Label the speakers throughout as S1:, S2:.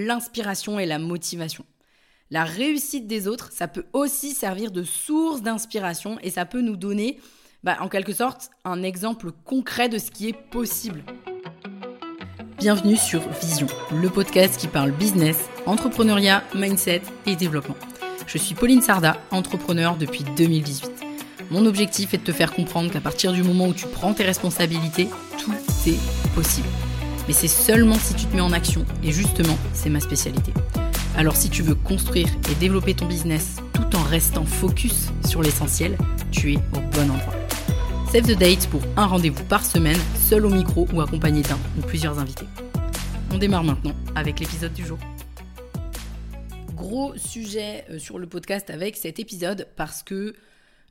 S1: l'inspiration et la motivation. La réussite des autres, ça peut aussi servir de source d'inspiration et ça peut nous donner, bah, en quelque sorte, un exemple concret de ce qui est possible. Bienvenue sur Vision, le podcast qui parle business, entrepreneuriat, mindset et développement. Je suis Pauline Sarda, entrepreneur depuis 2018. Mon objectif est de te faire comprendre qu'à partir du moment où tu prends tes responsabilités, tout est possible. Mais c'est seulement si tu te mets en action, et justement, c'est ma spécialité. Alors si tu veux construire et développer ton business tout en restant focus sur l'essentiel, tu es au bon endroit. Save the date pour un rendez-vous par semaine, seul au micro ou accompagné d'un ou plusieurs invités. On démarre maintenant avec l'épisode du jour. Gros sujet euh, sur le podcast avec cet épisode parce que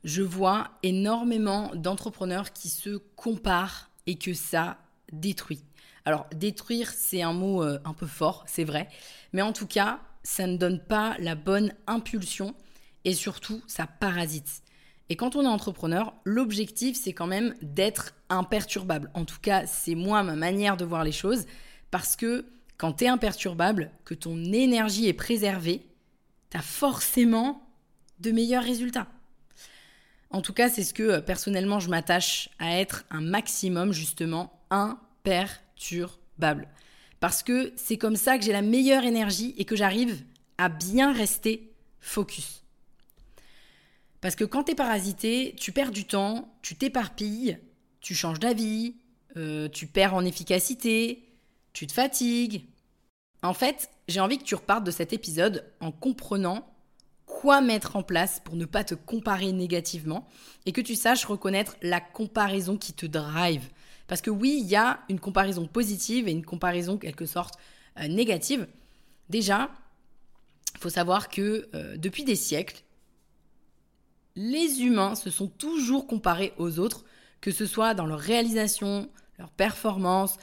S1: je vois énormément d'entrepreneurs qui se comparent et que ça détruit. Alors détruire, c'est un mot euh, un peu fort, c'est vrai, mais en tout cas, ça ne donne pas la bonne impulsion et surtout, ça parasite. Et quand on est entrepreneur, l'objectif, c'est quand même d'être imperturbable. En tout cas, c'est moi, ma manière de voir les choses, parce que quand tu es imperturbable, que ton énergie est préservée, tu as forcément de meilleurs résultats. En tout cas, c'est ce que euh, personnellement je m'attache à être un maximum justement imperturbable. Parce que c'est comme ça que j'ai la meilleure énergie et que j'arrive à bien rester focus. Parce que quand tu es parasité, tu perds du temps, tu t'éparpilles, tu changes d'avis, euh, tu perds en efficacité, tu te fatigues. En fait, j'ai envie que tu repartes de cet épisode en comprenant quoi mettre en place pour ne pas te comparer négativement et que tu saches reconnaître la comparaison qui te drive. Parce que oui, il y a une comparaison positive et une comparaison quelque sorte euh, négative. Déjà, il faut savoir que euh, depuis des siècles, les humains se sont toujours comparés aux autres, que ce soit dans leur réalisation, leur performance,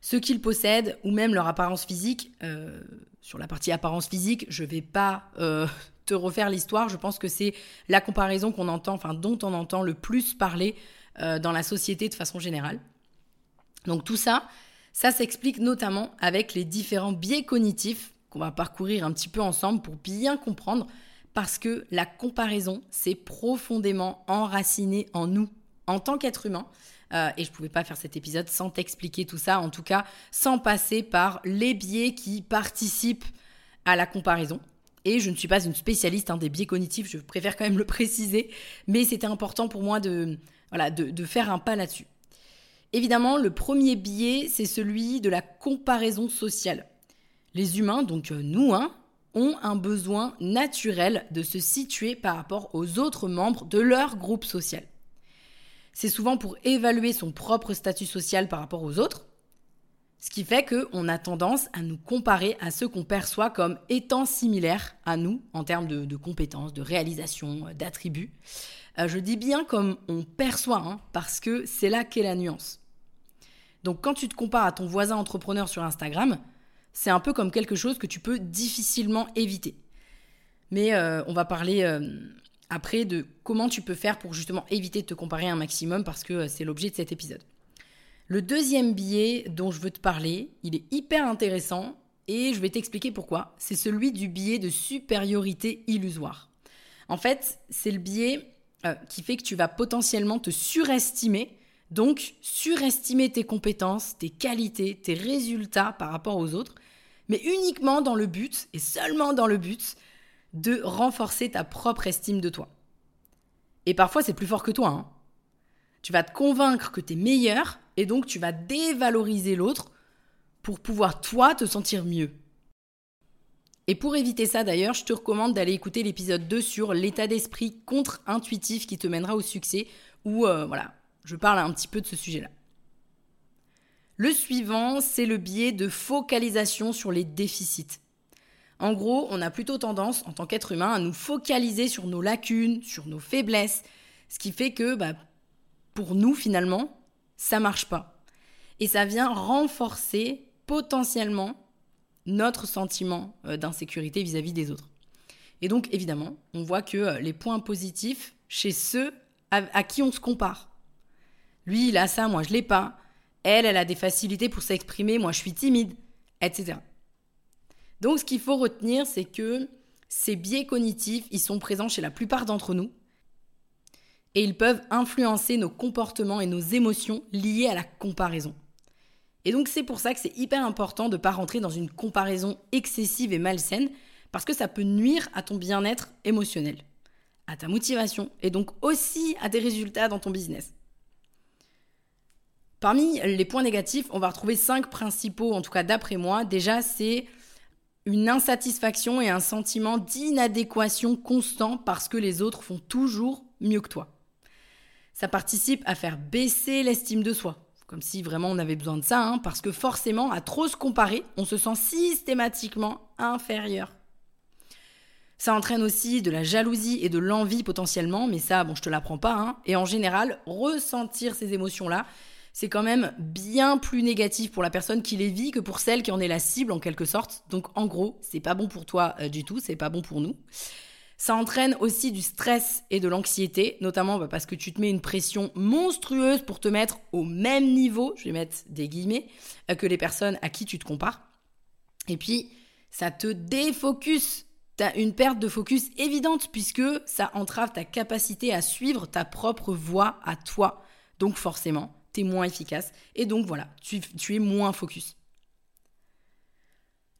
S1: ce qu'ils possèdent ou même leur apparence physique. Euh, sur la partie apparence physique, je ne vais pas te refaire l'histoire. Je pense que c'est la comparaison qu'on entend, enfin dont on entend le plus parler dans la société de façon générale. Donc tout ça, ça s'explique notamment avec les différents biais cognitifs qu'on va parcourir un petit peu ensemble pour bien comprendre, parce que la comparaison, c'est profondément enraciné en nous, en tant qu'être humain. Euh, et je ne pouvais pas faire cet épisode sans t'expliquer tout ça, en tout cas sans passer par les biais qui participent à la comparaison. Et je ne suis pas une spécialiste hein, des biais cognitifs, je préfère quand même le préciser, mais c'était important pour moi de, voilà, de faire un pas là-dessus. Évidemment, le premier biais, c'est celui de la comparaison sociale. Les humains, donc euh, nous, hein, ont un besoin naturel de se situer par rapport aux autres membres de leur groupe social. C'est souvent pour évaluer son propre statut social par rapport aux autres, ce qui fait qu'on a tendance à nous comparer à ceux qu'on perçoit comme étant similaires à nous en termes de, compétences, de réalisation, d'attributs. Euh, je dis bien comme on perçoit, hein, parce que c'est là qu'est la nuance. Donc quand tu te compares à ton voisin entrepreneur sur Instagram, c'est un peu comme quelque chose que tu peux difficilement éviter. Mais euh, on va parler euh, après de comment tu peux faire pour justement éviter de te comparer un maximum parce que euh, c'est l'objet de cet épisode. Le deuxième biais dont je veux te parler, il est hyper intéressant et je vais t'expliquer pourquoi. C'est celui du biais de supériorité illusoire. En fait, c'est le biais qui fait que tu vas potentiellement te surestimer donc, surestimer tes compétences, tes qualités, tes résultats par rapport aux autres, mais uniquement dans le but, et seulement dans le but, de renforcer ta propre estime de toi. Et parfois, c'est plus fort que toi. Hein. Tu vas te convaincre que tu es meilleur, et donc tu vas dévaloriser l'autre pour pouvoir, toi, te sentir mieux. Et pour éviter ça, d'ailleurs, je te recommande d'aller écouter l'épisode 2 sur l'état d'esprit contre-intuitif qui te mènera au succès, où, euh, voilà, je parle un petit peu de ce sujet-là. Le suivant, c'est le biais de focalisation sur les déficits. En gros, on a plutôt tendance, en tant qu'être humain, à nous focaliser sur nos lacunes, sur nos faiblesses, ce qui fait que, bah, pour nous, finalement, ça marche pas. Et ça vient renforcer potentiellement notre sentiment euh, d'insécurité vis-à-vis des autres. Et donc, évidemment, on voit que euh, les points positifs chez ceux à qui on se compare, lui, il a ça, moi, je l'ai pas. Elle, elle a des facilités pour s'exprimer, moi, je suis timide, etc. Donc ce qu'il faut retenir, c'est que ces biais cognitifs, ils sont présents chez la plupart d'entre nous et ils peuvent influencer nos comportements et nos émotions liées à la comparaison. Et donc c'est pour ça que c'est hyper important de ne pas rentrer dans une comparaison excessive et malsaine, parce que ça peut nuire à ton bien-être émotionnel, à ta motivation, et donc aussi à tes résultats dans ton business. Parmi les points négatifs, on va retrouver cinq principaux, en tout cas d'après moi. Déjà, c'est une insatisfaction et un sentiment d'inadéquation constant parce que les autres font toujours mieux que toi. Ça participe à faire baisser l'estime de soi, comme si vraiment on avait besoin de ça, hein, parce que forcément, à trop se comparer, on se sent systématiquement inférieur. Ça entraîne aussi de la jalousie et de l'envie potentiellement, mais ça, bon, je te l'apprends pas. Hein. Et en général, ressentir ces émotions-là, c'est quand même bien plus négatif pour la personne qui les vit que pour celle qui en est la cible en quelque sorte. Donc en gros, c'est pas bon pour toi euh, du tout, c'est pas bon pour nous. Ça entraîne aussi du stress et de l'anxiété, notamment bah, parce que tu te mets une pression monstrueuse pour te mettre au même niveau, je vais mettre des guillemets, euh, que les personnes à qui tu te compares. Et puis, ça te défocus. Tu as une perte de focus évidente puisque ça entrave ta capacité à suivre ta propre voie à toi. Donc forcément, tu es moins efficace et donc voilà, tu, tu es moins focus.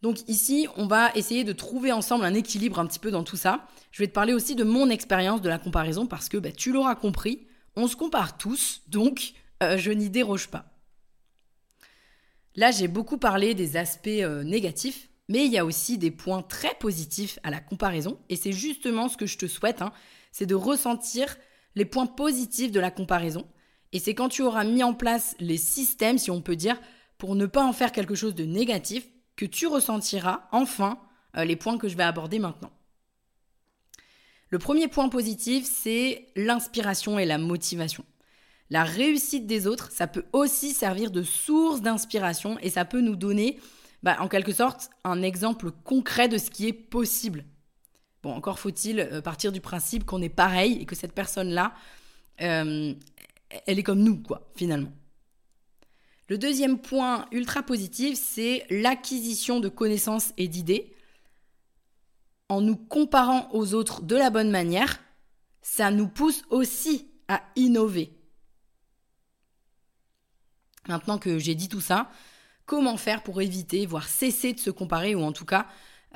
S1: Donc ici, on va essayer de trouver ensemble un équilibre un petit peu dans tout ça. Je vais te parler aussi de mon expérience de la comparaison parce que bah, tu l'auras compris, on se compare tous, donc euh, je n'y déroge pas. Là, j'ai beaucoup parlé des aspects euh, négatifs, mais il y a aussi des points très positifs à la comparaison, et c'est justement ce que je te souhaite, hein, c'est de ressentir les points positifs de la comparaison. Et c'est quand tu auras mis en place les systèmes, si on peut dire, pour ne pas en faire quelque chose de négatif, que tu ressentiras enfin euh, les points que je vais aborder maintenant. Le premier point positif, c'est l'inspiration et la motivation. La réussite des autres, ça peut aussi servir de source d'inspiration et ça peut nous donner, bah, en quelque sorte, un exemple concret de ce qui est possible. Bon, encore faut-il euh, partir du principe qu'on est pareil et que cette personne-là, euh, elle est comme nous, quoi, finalement. Le deuxième point ultra positif, c'est l'acquisition de connaissances et d'idées. En nous comparant aux autres de la bonne manière, ça nous pousse aussi à innover. Maintenant que j'ai dit tout ça, comment faire pour éviter, voire cesser de se comparer, ou en tout cas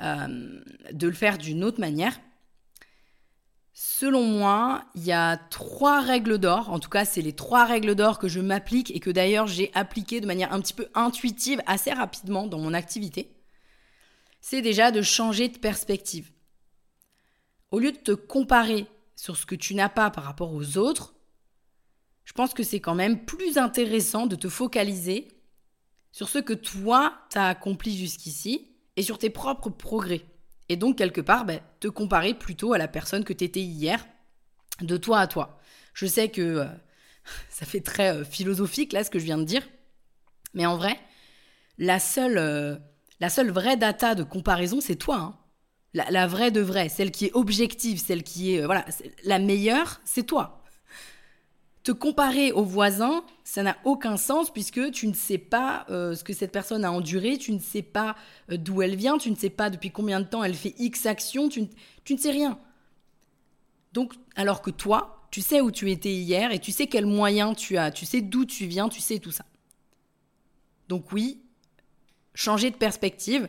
S1: euh, de le faire d'une autre manière? Selon moi, il y a trois règles d'or. En tout cas, c'est les trois règles d'or que je m'applique et que d'ailleurs j'ai appliquées de manière un petit peu intuitive assez rapidement dans mon activité. C'est déjà de changer de perspective. Au lieu de te comparer sur ce que tu n'as pas par rapport aux autres, je pense que c'est quand même plus intéressant de te focaliser sur ce que toi, tu as accompli jusqu'ici et sur tes propres progrès. Et donc, quelque part, ben, te comparer plutôt à la personne que tu étais hier, de toi à toi. Je sais que euh, ça fait très euh, philosophique, là, ce que je viens de dire. Mais en vrai, la seule, euh, la seule vraie data de comparaison, c'est toi. Hein. La, la, vraie de vraie, celle qui est objective, celle qui est... voilà, la meilleure, c'est toi. Te comparer aux voisins, ça n'a aucun sens puisque tu ne sais pas euh, ce que cette personne a enduré, tu ne sais pas euh, d'où elle vient, tu ne sais pas depuis combien de temps elle fait X actions, tu, ne sais rien. Donc, alors que toi, tu sais où tu étais hier et tu sais quels moyens tu as, tu sais d'où tu viens, tu sais tout ça. Donc oui, changer de perspective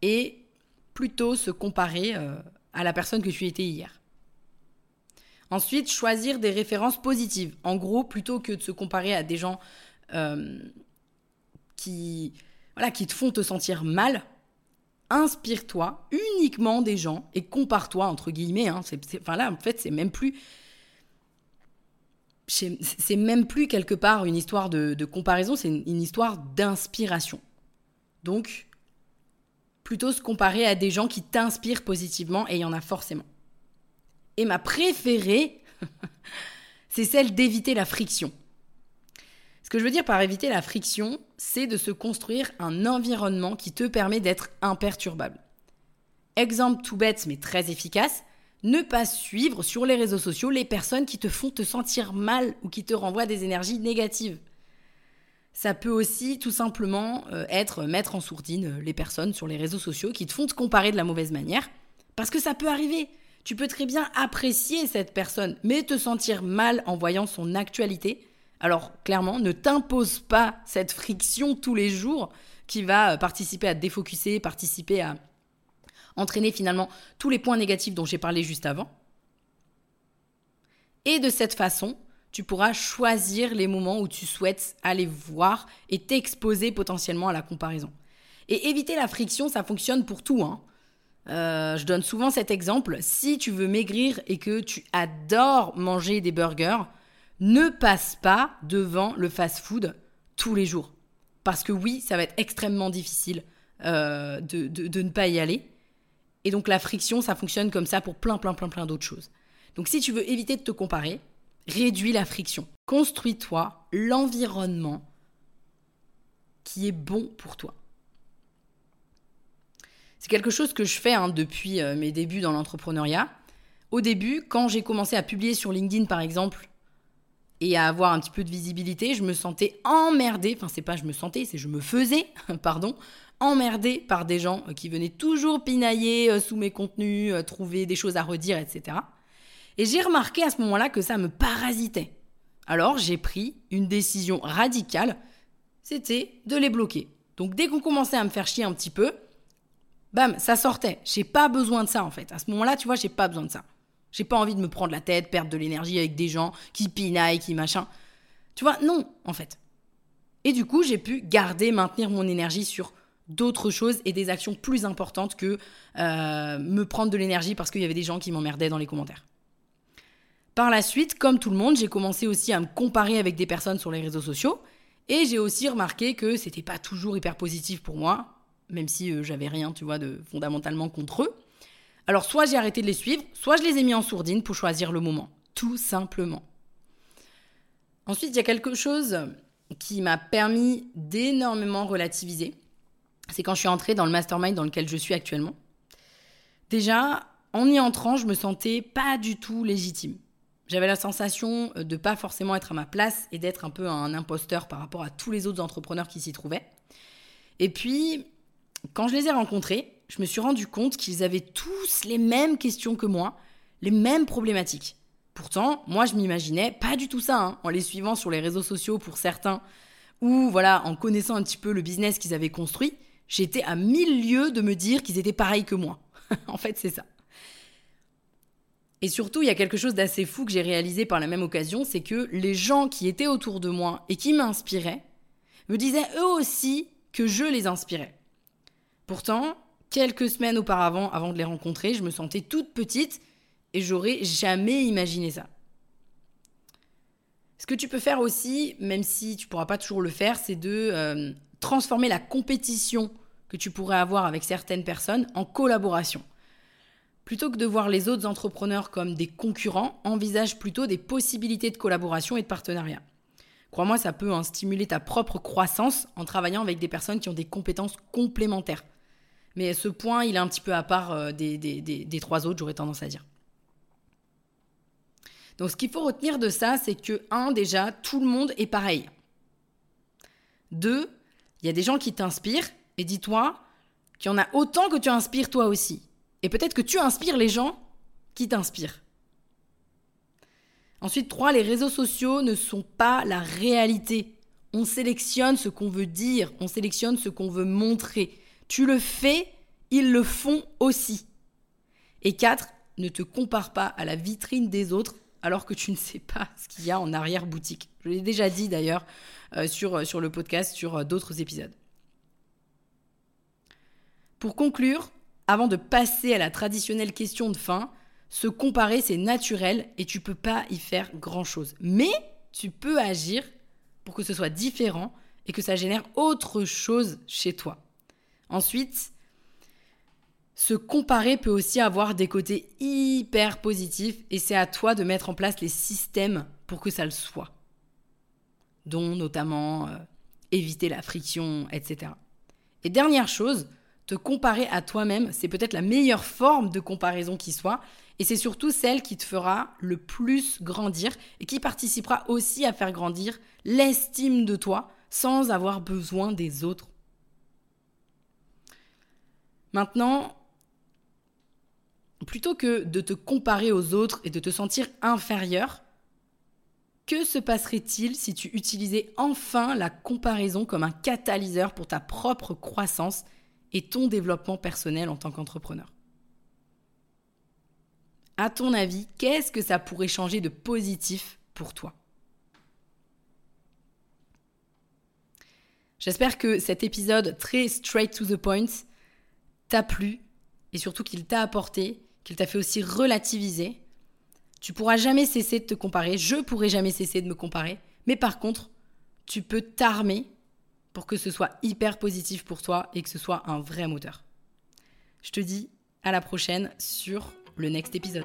S1: et plutôt se comparer euh, à la personne que tu étais hier. Ensuite, choisir des références positives. En gros, plutôt que de se comparer à des gens euh, qui, voilà, qui te font te sentir mal, inspire-toi uniquement des gens et compare-toi, entre guillemets. Hein. enfin là, en fait, c'est même plus... C'est même plus quelque part une histoire de, comparaison, c'est une histoire d'inspiration. Donc, plutôt se comparer à des gens qui t'inspirent positivement, et il y en a forcément. Et ma préférée, c'est celle d'éviter la friction. Ce que je veux dire par éviter la friction, c'est de se construire un environnement qui te permet d'être imperturbable. Exemple tout bête mais très efficace, ne pas suivre sur les réseaux sociaux les personnes qui te font te sentir mal ou qui te renvoient des énergies négatives. ça peut aussi tout simplement euh, être mettre en sourdine les personnes sur les réseaux sociaux qui te font te comparer de la mauvaise manière. Parce que ça peut arriver. Tu peux très bien apprécier cette personne, mais te sentir mal en voyant son actualité. Alors clairement, ne t'impose pas cette friction tous les jours qui va euh, participer à te défocuser, participer à entraîner finalement tous les points négatifs dont j'ai parlé juste avant. Et de cette façon, tu pourras choisir les moments où tu souhaites aller voir et t'exposer potentiellement à la comparaison. Et éviter la friction, ça fonctionne pour tout. Hein. Euh, je donne souvent cet exemple. Si tu veux maigrir et que tu adores manger des burgers, ne passe pas devant le fast-food tous les jours. Parce que oui, ça va être extrêmement difficile euh, de, de ne pas y aller. Et donc la friction, ça fonctionne comme ça pour plein, plein, plein, plein d'autres choses. Donc si tu veux éviter de te comparer, Réduis la friction. Construis-toi l'environnement qui est bon pour toi. C'est quelque chose que je fais hein, depuis euh, mes débuts dans l'entrepreneuriat. Au début, quand j'ai commencé à publier sur LinkedIn par exemple, et à avoir un petit peu de visibilité, je me sentais emmerdée, enfin c'est pas je me sentais, c'est je me faisais, pardon, emmerdée par des gens qui venaient toujours pinailler euh, sous mes contenus, euh, trouver des choses à redire, etc. Et j'ai remarqué à ce moment-là que ça me parasitait. Alors j'ai pris une décision radicale, c'était de les bloquer. Donc dès qu'on commençait à me faire chier un petit peu, bam, ça sortait. J'ai pas besoin de ça en fait. À ce moment-là, tu vois, j'ai pas besoin de ça. J'ai pas envie de me prendre la tête, perdre de l'énergie avec des gens qui pinaillent, qui machin. Tu vois, non, en fait. Et du coup, j'ai pu garder, maintenir mon énergie sur d'autres choses et des actions plus importantes que euh, me prendre de l'énergie parce qu'il y avait des gens qui m'emmerdaient dans les commentaires. Par la suite, comme tout le monde, j'ai commencé aussi à me comparer avec des personnes sur les réseaux sociaux. Et j'ai aussi remarqué que c'était pas toujours hyper positif pour moi, même si euh, j'avais rien, tu vois, de fondamentalement contre eux. Alors soit j'ai arrêté de les suivre, soit je les ai mis en sourdine pour choisir le moment, tout simplement. Ensuite, il y a quelque chose qui m'a permis d'énormément relativiser. C'est quand je suis entrée dans le mastermind dans lequel je suis actuellement. Déjà, en y entrant, je me sentais pas du tout légitime. J'avais la sensation euh, de pas forcément être à ma place et d'être un peu un imposteur par rapport à tous les autres entrepreneurs qui s'y trouvaient. Et puis, quand je les ai rencontrés, je me suis rendu compte qu'ils avaient tous les mêmes questions que moi, les mêmes problématiques. Pourtant, moi, je m'imaginais pas du tout ça, hein, en les suivant sur les réseaux sociaux pour certains, ou voilà, en connaissant un petit peu le business qu'ils avaient construit, j'étais à mille lieues de me dire qu'ils étaient pareils que moi. en fait, c'est ça. Et surtout, il y a quelque chose d'assez fou que j'ai réalisé par la même occasion, c'est que les gens qui étaient autour de moi et qui m'inspiraient me disaient eux aussi que je les inspirais. Pourtant, quelques semaines auparavant, avant de les rencontrer, je me sentais toute petite et j'aurais jamais imaginé ça. Ce que tu peux faire aussi, même si tu pourras pas toujours le faire, c'est de euh, transformer la compétition que tu pourrais avoir avec certaines personnes en collaboration. Plutôt que de voir les autres entrepreneurs comme des concurrents, envisage plutôt des possibilités de collaboration et de partenariat. Crois-moi, ça peut hein, stimuler ta propre croissance en travaillant avec des personnes qui ont des compétences complémentaires. Mais ce point, il est un petit peu à part euh, des, des trois autres, j'aurais tendance à dire. Donc ce qu'il faut retenir de ça, c'est que, un, déjà, tout le monde est pareil. Deux, il y a des gens qui t'inspirent, et dis-toi qu'il y en a autant que tu inspires toi aussi. Et peut-être que tu inspires les gens qui t'inspirent. Ensuite, trois, les réseaux sociaux ne sont pas la réalité. On sélectionne ce qu'on veut dire, on sélectionne ce qu'on veut montrer. Tu le fais, ils le font aussi. Et quatre, ne te compare pas à la vitrine des autres alors que tu ne sais pas ce qu'il y a en arrière-boutique. Je l'ai déjà dit d'ailleurs euh, sur, sur le podcast, sur euh, d'autres épisodes. Pour conclure, avant de passer à la traditionnelle question de fin, se comparer, c'est naturel et tu peux pas y faire grand-chose. Mais tu peux agir pour que ce soit différent et que ça génère autre chose chez toi. Ensuite, se comparer peut aussi avoir des côtés hyper positifs et c'est à toi de mettre en place les systèmes pour que ça le soit. Dont notamment euh, éviter la friction, etc. Et dernière chose, te comparer à toi-même, c'est peut-être la meilleure forme de comparaison qui soit. Et c'est surtout celle qui te fera le plus grandir et qui participera aussi à faire grandir l'estime de toi sans avoir besoin des autres. Maintenant, plutôt que de te comparer aux autres et de te sentir inférieur, que se passerait-il si tu utilisais enfin la comparaison comme un catalyseur pour ta propre croissance et ton développement personnel en tant qu'entrepreneur? À ton avis, qu'est-ce que ça pourrait changer de positif pour toi? J'espère que cet épisode très straight to the point t'a plu et surtout qu'il t'a apporté, qu'il t'a fait aussi relativiser tu pourras jamais cesser de te comparer, je pourrai jamais cesser de me comparer, mais par contre, tu peux t'armer pour que ce soit hyper positif pour toi et que ce soit un vrai moteur. Je te dis à la prochaine sur le next épisode.